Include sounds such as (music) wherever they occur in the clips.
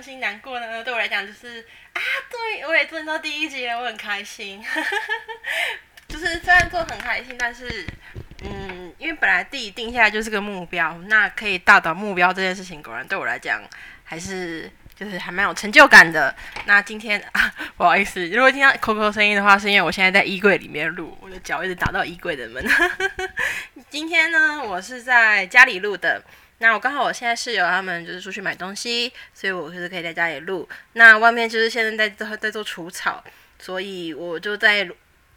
伤心难过呢？对我来讲，就是啊，对，我也做到第一集了，我很开心。(laughs) 就是虽然做很开心，但是，嗯，因为本来自己定下来就是个目标，那可以达到目标这件事情，果然对我来讲还是。就是还蛮有成就感的。那今天啊，(laughs) 不好意思，如果听到扣扣声音的话，是因为我现在在衣柜里面录，我的脚一直打到衣柜的门。(laughs) 今天呢，我是在家里录的。那我刚好我现在室友他们就是出去买东西，所以我就是可以在家里录。那外面就是现在在在做除草，所以我就在。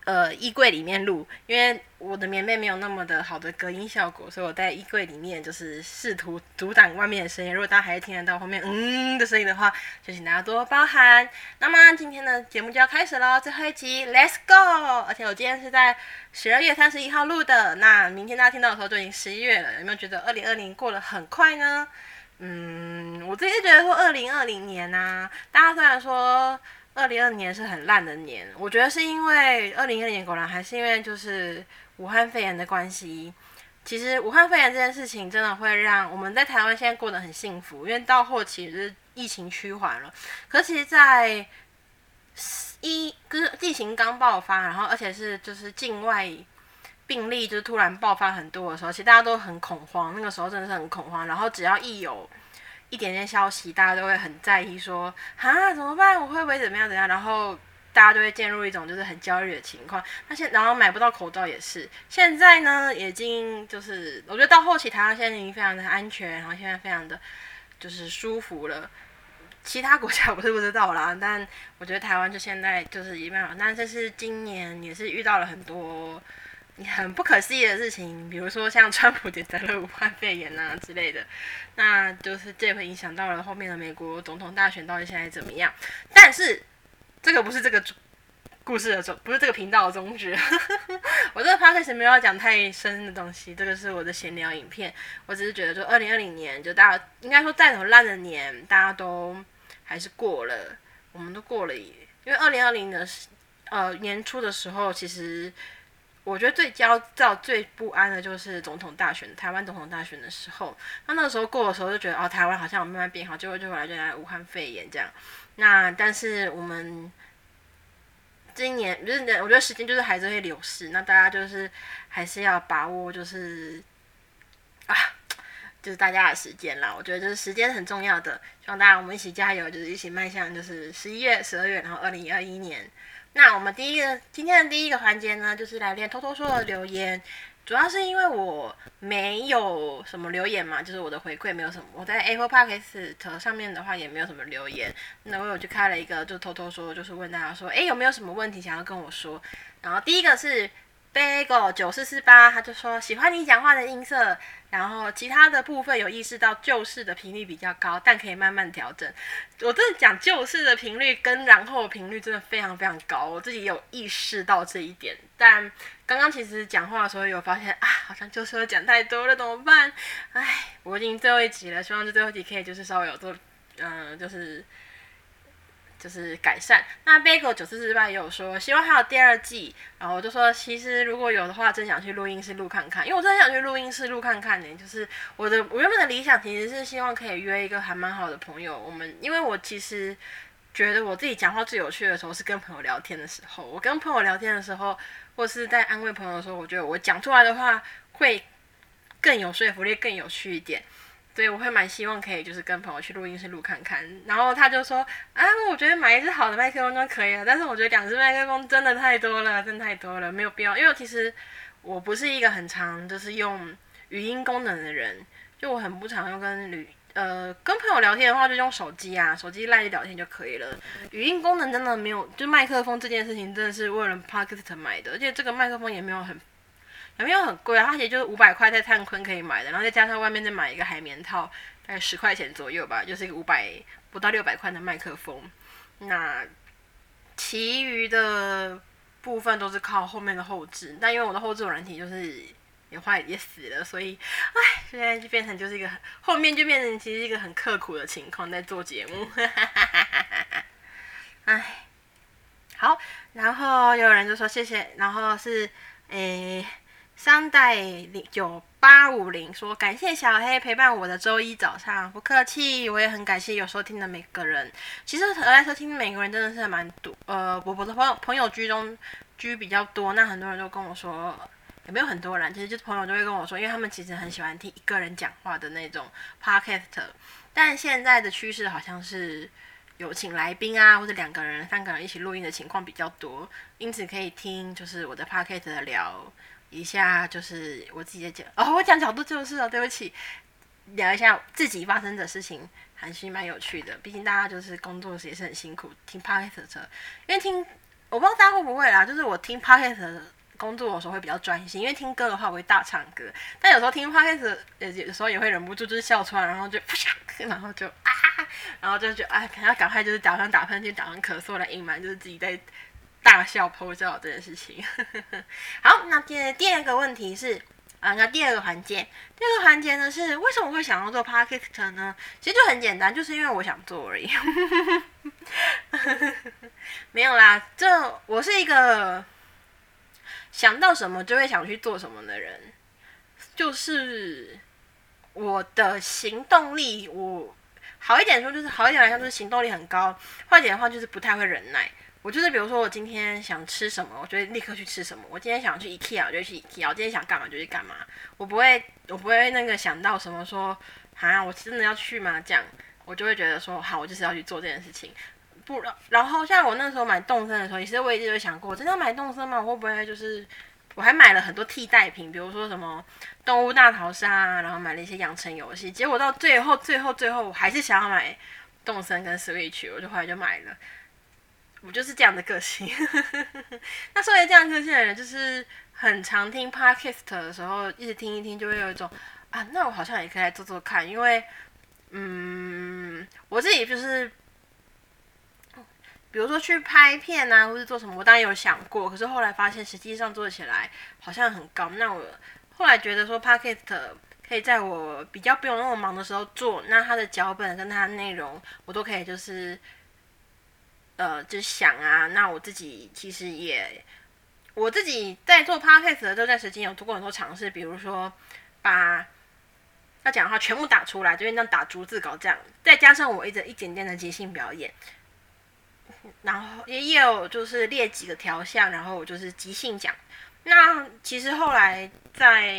呃，衣柜里面录，因为我的棉被没有那么的好的隔音效果，所以我在衣柜里面就是试图阻挡外面的声音。如果大家还是听得到后面嗯的声音的话，就请大家多包涵。那么今天的节目就要开始喽，最后一集，Let's go！而且我今天是在十二月三十一号录的，那明天大家听到的时候就已经十一月了。有没有觉得二零二零过得很快呢？嗯，我自己觉得说二零二零年呢，大家虽然说。二零二零年是很烂的年，我觉得是因为二零二零年果然还是因为就是武汉肺炎的关系。其实武汉肺炎这件事情真的会让我们在台湾现在过得很幸福，因为到后期就是疫情趋缓了。可其实，在一就是疫情刚爆发，然后而且是就是境外病例就突然爆发很多的时候，其实大家都很恐慌。那个时候真的是很恐慌，然后只要一有。一点点消息，大家都会很在意，说啊怎么办？我会不会怎么样怎样？然后大家就会进入一种就是很焦虑的情况。那现然后买不到口罩也是。现在呢，已经就是我觉得到后期台湾现在已经非常的安全，然后现在非常的就是舒服了。其他国家我是不知道啦，但我觉得台湾就现在就是一般。但这是今年也是遇到了很多。很不可思议的事情，比如说像川普得了武汉肺炎啊之类的，那就是这会影响到了后面的美国总统大选到底现在怎么样。但是这个不是这个故事的宗，不是这个频道的宗旨。(laughs) 我这个 p o d c 没有要讲太深的东西，这个是我的闲聊影片。我只是觉得，就二零二零年，就大家应该说再怎么烂的年，大家都还是过了，我们都过了。因为二零二零的呃年初的时候，其实。我觉得最焦躁、最不安的就是总统大选，台湾总统大选的时候，那那个时候过的时候就觉得哦，台湾好像有慢慢变好，结果就后来就来武汉肺炎这样。那但是我们今年就是我觉得时间就是还是会流逝，那大家就是还是要把握就是啊，就是大家的时间啦。我觉得就是时间很重要的，希望大家我们一起加油，就是一起迈向就是十一月、十二月，然后二零二一年。那我们第一个今天的第一个环节呢，就是来练偷偷说的留言。主要是因为我没有什么留言嘛，就是我的回馈没有什么。我在 Apple Podcast 上面的话也没有什么留言。那我有去开了一个，就偷偷说，就是问大家说，哎，有没有什么问题想要跟我说？然后第一个是。Bagel 九四四八，他就说喜欢你讲话的音色，然后其他的部分有意识到旧式的频率比较高，但可以慢慢调整。我真的讲旧式的频率跟然后频率真的非常非常高，我自己有意识到这一点。但刚刚其实讲话的时候有发现啊，好像旧式讲太多了，怎么办？唉，我已经最后一集了，希望这最后一集可以就是稍微有做，嗯，就是。就是改善。那 Bagel 九四四八也有说，希望还有第二季。然后我就说，其实如果有的话，真想去录音室录看看，因为我真的想去录音室录看看呢。就是我的我原本的理想其实是希望可以约一个还蛮好的朋友。我们因为我其实觉得我自己讲话最有趣的时候是跟朋友聊天的时候。我跟朋友聊天的时候，或是在安慰朋友的时候，我觉得我讲出来的话会更有说服力，更有趣一点。对我会蛮希望可以就是跟朋友去录音室录看看，然后他就说啊，我觉得买一支好的麦克风就可以了，但是我觉得两支麦克风真的太多了，真的太多了，没有必要。因为其实我不是一个很常就是用语音功能的人，就我很不常用跟旅呃跟朋友聊天的话就用手机啊，手机赖着聊天就可以了。语音功能真的没有，就麦克风这件事情真的是为了 podcast 买的，而且这个麦克风也没有很。也没有很贵啊，它其实就是五百块在灿坤可以买的，然后再加上外面再买一个海绵套，大概十块钱左右吧，就是一个五百不到六百块的麦克风。那其余的部分都是靠后面的后置，但因为我的后置软体就是也坏也死了，所以唉，现在就变成就是一个后面就变成其实一个很刻苦的情况在做节目，(laughs) 唉。好，然后有人就说谢谢，然后是诶三代零九八五零说感谢小黑陪伴我的周一早上，不客气，我也很感谢有收听的每个人。其实来收听的每个人真的是蛮多，呃，我我的朋友朋友居中居比较多，那很多人都跟我说，也没有很多人，其实就是朋友就会跟我说，因为他们其实很喜欢听一个人讲话的那种 podcast，但现在的趋势好像是。有请来宾啊，或者两个人、三个人一起录音的情况比较多，因此可以听就是我的 p o c k e t 聊一下，就是我自己的讲哦，我讲角度就是啊，对不起，聊一下自己发生的事情，还是蛮有趣的。毕竟大家就是工作时也是很辛苦，听 p o c k e t 的，因为听我不知道大家会不会啦，就是我听 p o c k e t 工作的时候会比较专心，因为听歌的话我会大唱歌，但有时候听 podcast 也有时候也会忍不住就是笑出来，然后就，(laughs) 然后就啊，然后就觉得哎，可能要赶快就是打算打喷嚏、打算咳嗽来隐瞒，就是自己在大笑、偷笑这件事情。(laughs) 好，那第第二个问题是啊，那第二个环节，第二个环节呢是为什么会想要做 podcast 呢？其实就很简单，就是因为我想做而已。(laughs) 没有啦，这我是一个。想到什么就会想去做什么的人，就是我的行动力。我好一点说就是好一点来说就是行动力很高，坏一点的话就是不太会忍耐。我就是比如说我今天想吃什么，我就会立刻去吃什么。我今天想去 IKEA，我就去 IKEA。我今天想干嘛就去干嘛。我不会，我不会那个想到什么说啊，我真的要去吗？这样我就会觉得说好，我就是要去做这件事情。不，然后像我那时候买动森的时候，其实我一直有想过，真的要买动森吗？会不会就是，我还买了很多替代品，比如说什么动物大逃杀啊，然后买了一些养成游戏。结果到最后，最后，最后，我还是想要买动森跟 Switch，我就后来就买了。我就是这样的个性。(laughs) 那作为这样个性的人，就是很常听 Podcast 的时候，一直听一听，就会有一种啊，那我好像也可以来做做看，因为，嗯，我自己就是。比如说去拍片啊，或者做什么，我当然有想过，可是后来发现实际上做起来好像很高。那我后来觉得说 p o c k e t 可以在我比较不用那么忙的时候做，那它的脚本跟它的内容我都可以就是呃就想啊。那我自己其实也我自己在做 podcast 的这段时间有做过很多尝试，比如说把要讲的话全部打出来，就是像打逐字稿这样，再加上我一直一点点的即兴表演。然后也有就是列几个条项，然后我就是即兴讲。那其实后来在，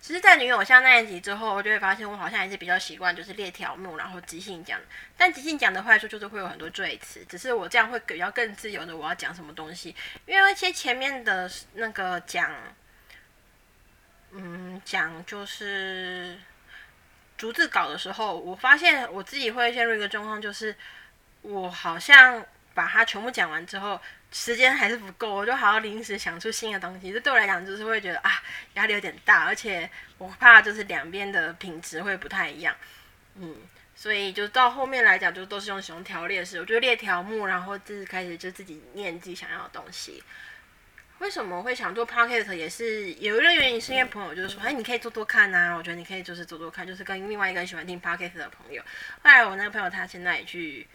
其实，在女友像那一集之后，我就会发现我好像还是比较习惯就是列条目，然后即兴讲。但即兴讲的坏处就是会有很多赘词，只是我这样会比较更自由的我要讲什么东西。因为一些前面的那个讲，嗯，讲就是逐字稿的时候，我发现我自己会陷入一个状况，就是。我好像把它全部讲完之后，时间还是不够，我就还要临时想出新的东西。这对我来讲就是会觉得啊，压力有点大，而且我怕就是两边的品质会不太一样。嗯，所以就到后面来讲，就都是用使用条列式，我就列条目，然后就是开始就自己念自己想要的东西。为什么会想做 podcast？也是有一个原因，是因为朋友就是说，哎，你可以做做看啊。我觉得你可以就是做做看，就是跟另外一个喜欢听 podcast 的朋友。后来我那个朋友他现在也去。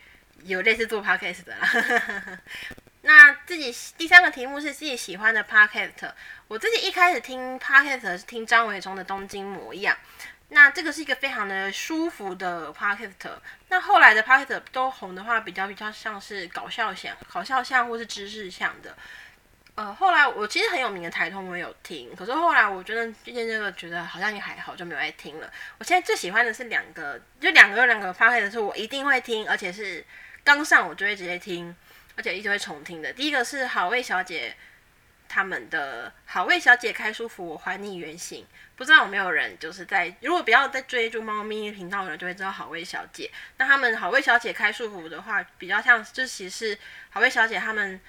有类似做 podcast 的啦，(laughs) 那自己第三个题目是自己喜欢的 podcast。我自己一开始听 podcast 是听张伟忠的《东京模样》，那这个是一个非常的舒服的 podcast。那后来的 podcast 都红的话，比较比较像是搞笑像、搞笑像或是知识像的。呃，后来我其实很有名的台通我有听，可是后来我觉得最近这个觉得好像也还好，就没有爱听了。我现在最喜欢的是两个，就两个有两个 podcast 是我一定会听，而且是。刚上我就会直接听，而且一直会重听的。第一个是好味小姐他们的好味小姐开舒服，我还你原形。不知道有没有人就是在如果不要在追逐猫咪频道的人就会知道好味小姐。那他们好味小姐开舒服的话，比较像就其实好味小姐他们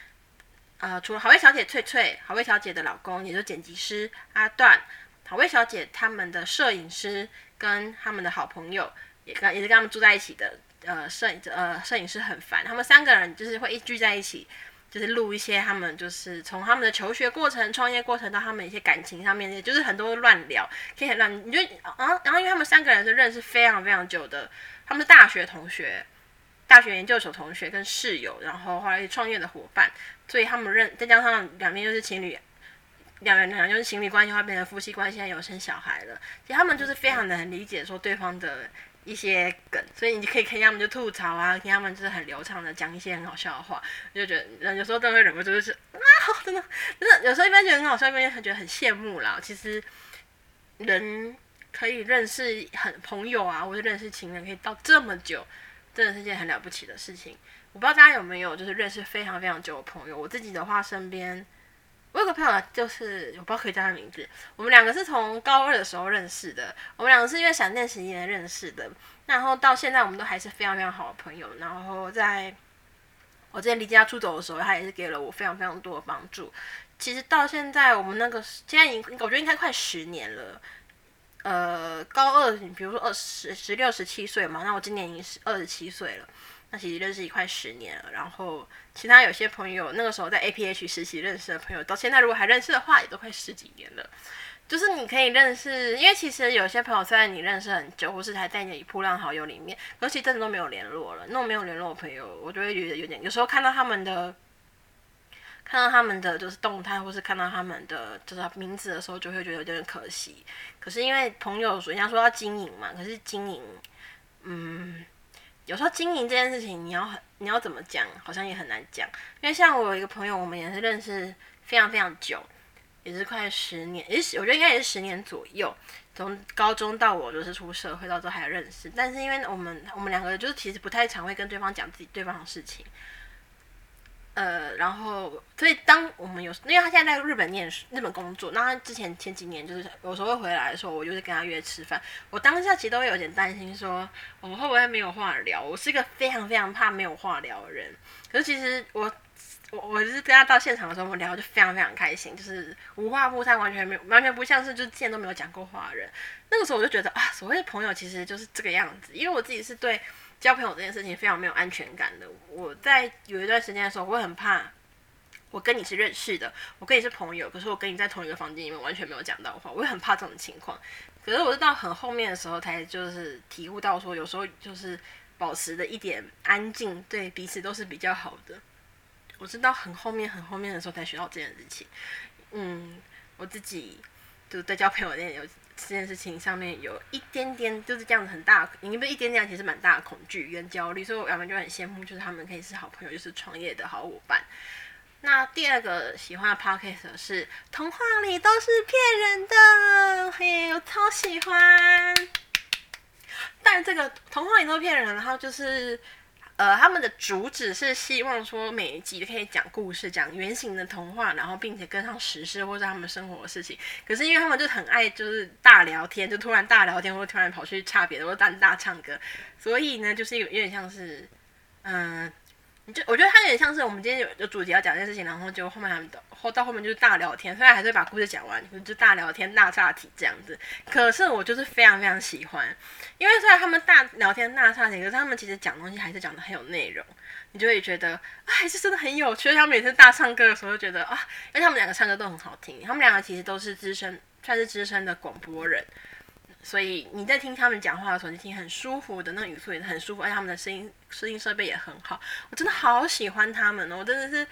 呃，除了好味小姐翠翠，好味小姐的老公也就剪辑师阿段，好味小姐他们的摄影师跟他们的好朋友也跟也是跟他们住在一起的。呃，摄影呃，摄影师很烦，他们三个人就是会一聚在一起，就是录一些他们就是从他们的求学过程、创业过程到他们一些感情上面，也就是很多乱聊，可以很乱。你就啊，然后因为他们三个人是认识非常非常久的，他们是大学同学，大学研究所同学跟室友，然后后来创业的伙伴，所以他们认再加上两边又是情侣，两人两就是情侣关系，话变成夫妻关系，现在有生小孩了，其实他们就是非常的很理解说对方的。一些梗，所以你可以听他们就吐槽啊，听他们就是很流畅的讲一些很好笑的话，就觉得有时候都会忍不住就是啊，真的真的有时候一边觉得很好笑，一边觉得很羡慕啦。其实人可以认识很朋友啊，或者认识情人可以到这么久，真的是件很了不起的事情。我不知道大家有没有就是认识非常非常久的朋友，我自己的话身边。我有个朋友，就是我不知道可以叫他名字。我们两个是从高二的时候认识的，我们两个是因为闪电十一年认识的，然后到现在我们都还是非常非常好的朋友。然后在我之前离家出走的时候，他也是给了我非常非常多的帮助。其实到现在，我们那个现在已经我觉得应该快十年了。呃，高二，你比如说二十十六十七岁嘛，那我今年已经是二十七岁了。那其实认识一快十年了，然后其他有些朋友那个时候在 APH 实习认识的朋友，到现在如果还认识的话，也都快十几年了。就是你可以认识，因为其实有些朋友虽然你认识很久，或是还在你的铺浪好友里面，可是真的都没有联络了。那种没有联络的朋友，我就会觉得有点，有时候看到他们的，看到他们的就是动态，或是看到他们的就是名字的时候，就会觉得有点可惜。可是因为朋友，人家说要经营嘛，可是经营，嗯。有时候经营这件事情，你要很你要怎么讲，好像也很难讲。因为像我有一个朋友，我们也是认识非常非常久，也是快十年，也是我觉得应该也是十年左右。从高中到我就是出社会到之后还认识，但是因为我们我们两个就是其实不太常会跟对方讲自己对方的事情。呃，然后，所以当我们有，因为他现在在日本念书、日本工作，那他之前前几年就是有时候会回来的时候，我就是跟他约吃饭。我当下其实都会有点担心，说我会不会没有话聊？我是一个非常非常怕没有话聊的人。可是其实我，我我是跟他到现场的时候，我们聊就非常非常开心，就是无话不谈，完全没有，完全不像是就之前都没有讲过话的人。那个时候我就觉得啊，所谓的朋友其实就是这个样子，因为我自己是对。交朋友这件事情非常没有安全感的。我在有一段时间的时候，我很怕，我跟你是认识的，我跟你是朋友，可是我跟你在同一个房间里面完全没有讲到话，我会很怕这种情况。可是我是到很后面的时候才就是体悟到说，有时候就是保持的一点安静，对彼此都是比较好的。我是到很后面很后面的时候才学到这件事情。嗯，我自己就在交朋友那有。这件事情上面有一点点就是这样子很大，因为一点点其实蛮大的恐惧跟焦虑，所以我原本就很羡慕，就是他们可以是好朋友，就是创业的好伙伴。那第二个喜欢的 podcast 是童话里都是骗人的，嘿，我超喜欢。但这个童话里都是骗人，然后就是。呃，他们的主旨是希望说每一集都可以讲故事，讲原型的童话，然后并且跟上时事或者他们生活的事情。可是因为他们就很爱就是大聊天，就突然大聊天，或突然跑去差别的，或者大大唱歌，所以呢，就是有有点像是，嗯。就我觉得他有点像是我们今天有有主题要讲这件事情，然后就后面他们后到后面就是大聊天，虽然还是把故事讲完，就大聊天大岔题这样子。可是我就是非常非常喜欢，因为虽然他们大聊天大岔题，可是他们其实讲东西还是讲的很有内容，你就会觉得啊，还是真的很有趣。他们每次大唱歌的时候，就觉得啊，因为他们两个唱歌都很好听，他们两个其实都是资深，算是资深的广播人。所以你在听他们讲话的时候，你听很舒服的那个语速也很舒服，而且他们的声音声音设备也很好，我真的好喜欢他们哦！我真的是，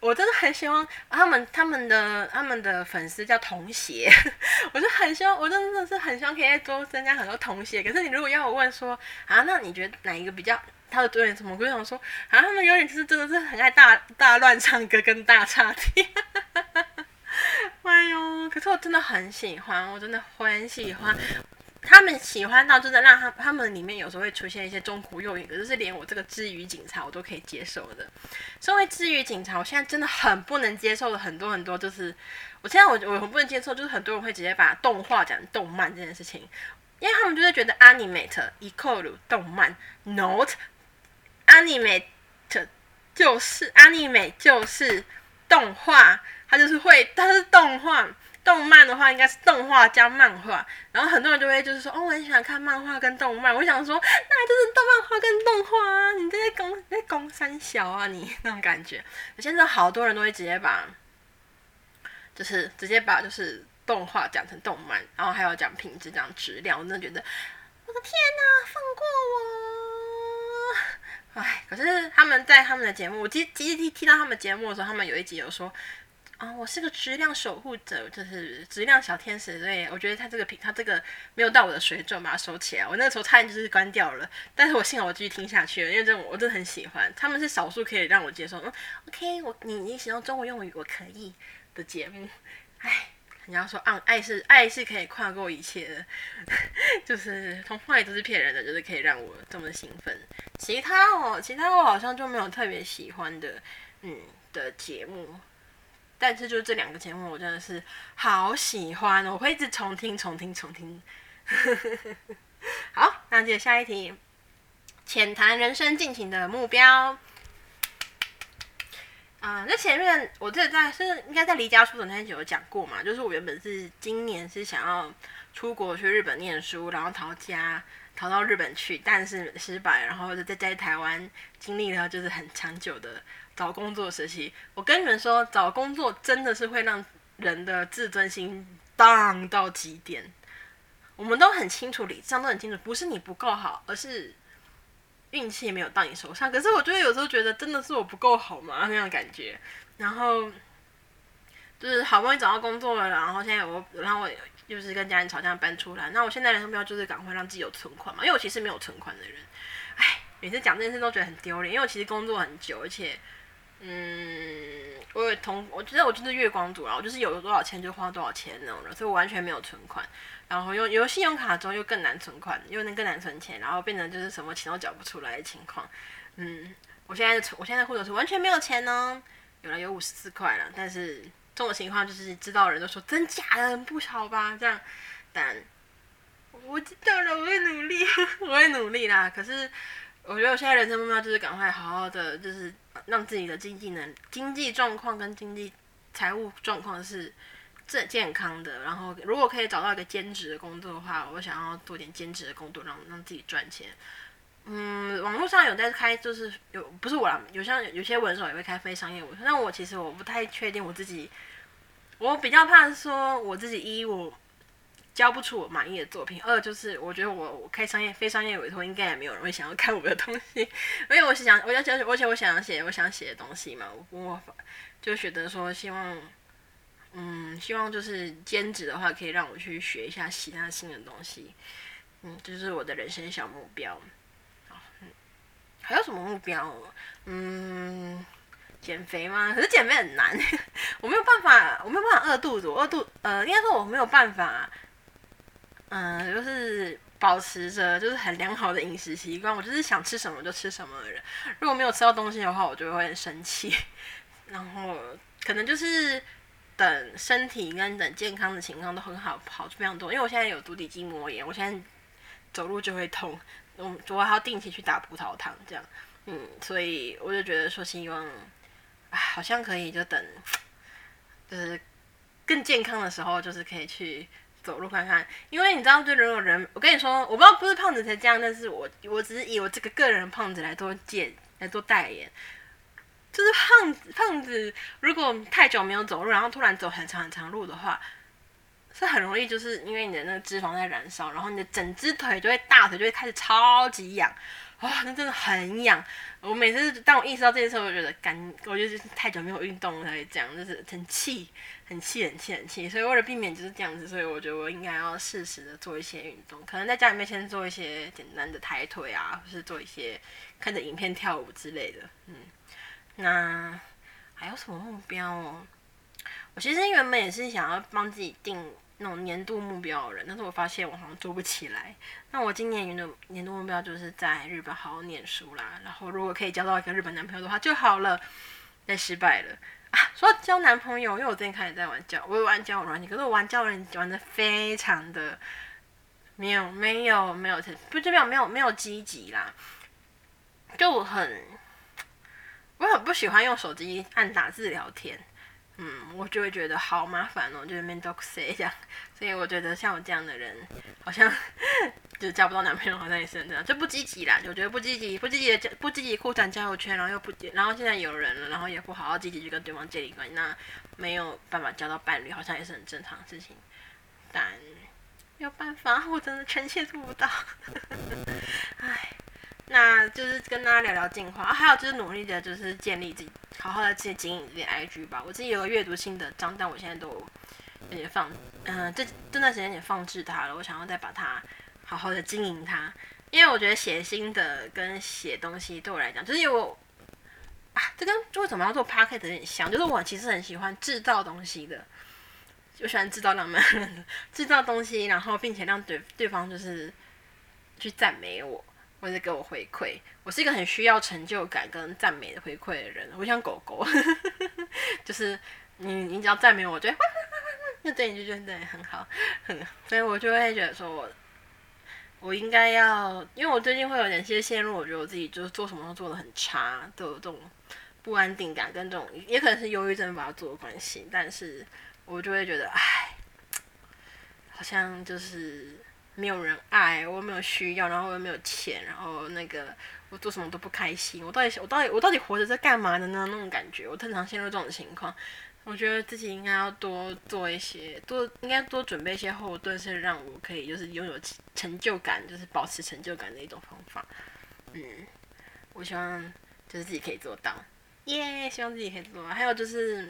我真的很希望他们他们的他们的粉丝叫童鞋，(laughs) 我就很希望，我真的是很希望可以多增加很多童鞋。可是你如果要我问说啊，那你觉得哪一个比较他的表演什么？我就想说啊，他们有点就是真的是很爱大 (laughs) 大乱唱歌跟大岔题。(laughs) 哎呦，可是我真的很喜欢，我真的很喜欢。他们喜欢到真的让他他们里面有时候会出现一些中苦幼语，可是是连我这个知语警察我都可以接受的。身为治愈警察，我现在真的很不能接受的很多很多，就是我现在我我很不能接受，就是很多人会直接把动画讲动漫这件事情，因为他们就会觉得 animate equal 动漫，not animate 就是 animate 就是动画，它就是会它是动画。动漫的话应该是动画加漫画，然后很多人就会就是说，哦，我很喜欢看漫画跟动漫。我想说，那就是动漫画跟动画啊，你这些公在公三小啊，你那种感觉。现在好多人都会直接把，就是直接把就是动画讲成动漫，然后还有讲品质、讲质量。我真的觉得，我的天哪，放过我！唉，可是他们在他们的节目，我第第一听到他们节目的时候，他们有一集有说。啊，我是个质量守护者，就是质量小天使，所以我觉得他这个品，他这个没有到我的水准，把它收起来。我那个时候差点就是关掉了，但是我幸好我继续听下去了，因为这种我真的很喜欢。他们是少数可以让我接受，嗯，OK，我你你使用中文用语我可以的节目。唉，人家说啊，爱是爱是可以跨过一切的，(laughs) 就是童话也都是骗人的，就是可以让我这么兴奋。其他哦，其他我好像就没有特别喜欢的，嗯的节目。但是就是这两个节目，我真的是好喜欢，我会一直重听、重听、重听。(laughs) 好，那接下一题，浅谈人生进行的目标。啊，那前面我这在是应该在离家出走那天有讲过嘛，就是我原本是今年是想要出国去日本念书，然后逃家逃到日本去，但是失败，然后就在在台湾经历了就是很长久的。找工作时期，我跟你们说，找工作真的是会让人的自尊心荡到极点。我们都很清楚，理智上都很清楚，不是你不够好，而是运气没有到你手上。可是我觉得有时候觉得真的是我不够好吗？那样感觉。然后就是好不容易找到工作了，然后现在我，然后我又是跟家人吵架搬出来。那我现在的目标就是赶快让自己有存款嘛，因为我其实没有存款的人。唉，每次讲这件事都觉得很丢脸，因为我其实工作很久，而且。嗯，我有同，我觉得我就是月光族啊，我就是有多少钱就花多少钱那种人，所以我完全没有存款。然后用有信用卡之后又更难存款，又能更难存钱，然后变成就是什么钱都缴不出来的情况。嗯，我现在存，我现在或者是完全没有钱呢，有了有五十四块了，但是这种情况就是知道人都说真假的不少吧，这样，但我知道了，我会努力，(laughs) 我会努力啦。可是我觉得我现在人生目标就是赶快好好的，就是。让自己的经济能、经济状况跟经济财务状况是正健康的。然后，如果可以找到一个兼职的工作的话，我想要做点兼职的工作，让让自己赚钱。嗯，网络上有在开，就是有不是我啦，有像有些文手也会开非商业文，但我其实我不太确定我自己，我比较怕说我自己一我。交不出我满意的作品。二就是我觉得我我开商业非商业委托，应该也没有人会想要看我的东西，(laughs) 因为我是想我要写，而且我想写我想写的东西嘛。我我就觉得说希望，嗯，希望就是兼职的话，可以让我去学一下其他新的东西。嗯，就是我的人生小目标。嗯，还有什么目标？嗯，减肥吗？可是减肥很难，(laughs) 我没有办法，我没有办法饿肚子。饿肚，呃，应该说我没有办法。嗯，就是保持着就是很良好的饮食习惯，我就是想吃什么就吃什么的人。如果没有吃到东西的话，我就会很生气。然后可能就是等身体跟等健康的情况都很好，好处非常多。因为我现在有足底筋膜炎，我现在走路就会痛，我我还要定期去打葡萄糖，这样。嗯，所以我就觉得说希望，啊，好像可以就等，就是更健康的时候，就是可以去。走路看看，因为你知道，就人有人，我跟你说，我不知道不是胖子才这样，但是我我只是以我这个个人胖子来做借来做代言，就是胖子胖子如果太久没有走路，然后突然走很长很长路的话，是很容易就是因为你的那个脂肪在燃烧，然后你的整只腿就会大腿就会开始超级痒。哇，那真的很痒！我每次当我意识到这件事，我就觉得干，我就是太久没有运动了，这样就是很气，很气，很气，很气。所以为了避免就是这样子，所以我觉得我应该要适时的做一些运动，可能在家里面先做一些简单的抬腿啊，或是做一些看着影片跳舞之类的。嗯，那还有什么目标哦？我其实原本也是想要帮自己定。那种年度目标的人，但是我发现我好像做不起来。那我今年的年度目标就是在日本好好念书啦，然后如果可以交到一个日本男朋友的话就好了。但失败了啊！说交男朋友，因为我最近开始在玩交，我有玩交友软件，可是我玩交友软件玩的非常的没有没有没有不这边没有没有积极啦，就很我很不喜欢用手机按打字聊天。嗯，我就会觉得好麻烦哦，就是面 dog say 这样，所以我觉得像我这样的人，好像 (laughs) 就交不到男朋友，好像也是这样，就不积极啦。我觉得不积极，不积极的不积极扩展交友圈，然后又不，然后现在有人了，然后也不好好积极去跟对方建立关系，那没有办法交到伴侣，好像也是很正常的事情。但没有办法，我真的臣妾做不到。(laughs) 唉，那就是跟大家聊聊近况啊，还有就是努力的，就是建立自己，好好的去经营自己 IG 吧。我自己有个阅读心得章，但我现在都有点放，嗯，这这段时间也放置它了。我想要再把它好好的经营它，因为我觉得写心得跟写东西对我来讲，就是因为我啊，这跟为什么要做 p a r k e t 有点像，就是我其实很喜欢制造东西的，就喜欢制造浪漫，(laughs) 制造东西，然后并且让对对方就是去赞美我。或者给我回馈，我是一个很需要成就感跟赞美的回馈的人。我像狗狗，(laughs) 就是你你只要赞美我，就就对你就觉得对很好，很，所以我就会觉得说我我应该要，因为我最近会有点些陷入，我觉得我自己就是做什么都做的很差，都有这种不安定感跟这种，也可能是忧郁症把它做的关系，但是我就会觉得，唉，好像就是。没有人爱我又，没有需要，然后我又没有钱，然后那个我做什么都不开心。我到底我到底我到底活着在干嘛的呢？那种感觉，我经常陷入这种情况。我觉得自己应该要多做一些，多应该多准备一些后盾，是让我可以就是拥有成就感，就是保持成就感的一种方法。嗯，我希望就是自己可以做到，耶！希望自己可以做到。还有就是。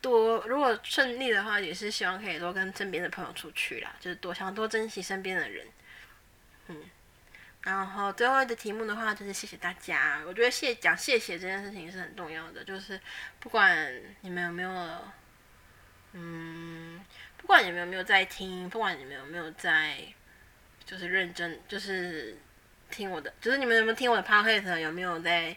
多如果顺利的话，也是希望可以多跟身边的朋友出去啦，就是多想多珍惜身边的人，嗯。然后最后的题目的话，就是谢谢大家。我觉得谢讲谢谢这件事情是很重要的，就是不管你们有没有，嗯，不管你们有没有在听，不管你们有没有在，就是认真，就是听我的，就是你们有没有听我的 podcast，有没有在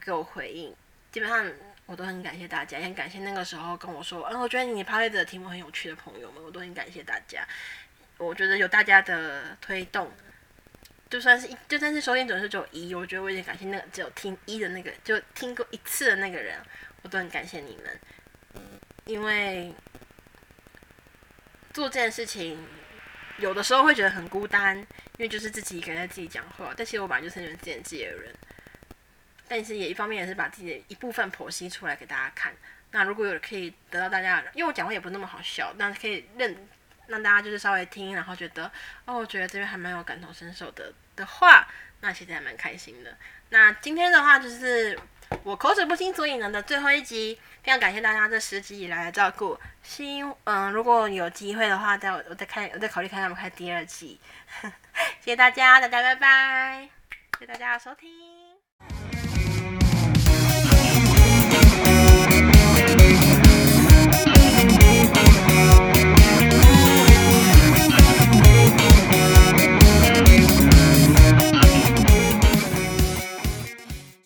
给我回应，基本上。我都很感谢大家，也很感谢那个时候跟我说，嗯，我觉得你 p a 的题目很有趣的朋友们，我都很感谢大家。我觉得有大家的推动，就算是一，就算是收听总是只有一，我觉得我也感谢那个只有听一的那个，就听过一次的那个人，我都很感谢你们。因为做这件事情，有的时候会觉得很孤单，因为就是自己一个人在自己讲话，但其实我本来就是很自言自语的人。但是也一方面也是把自己的一部分剖析出来给大家看。那如果有可以得到大家，因为我讲话也不那么好笑，但是可以认让大家就是稍微听，然后觉得哦，我觉得这边还蛮有感同身受的的话，那其实还蛮开心的。那今天的话就是我口齿不清所以呢的最后一集，非常感谢大家这十集以来的照顾。希嗯，如果有机会的话，再我再看，我再考虑看他们开第二季。(laughs) 谢谢大家，大家拜拜，谢谢大家的收听。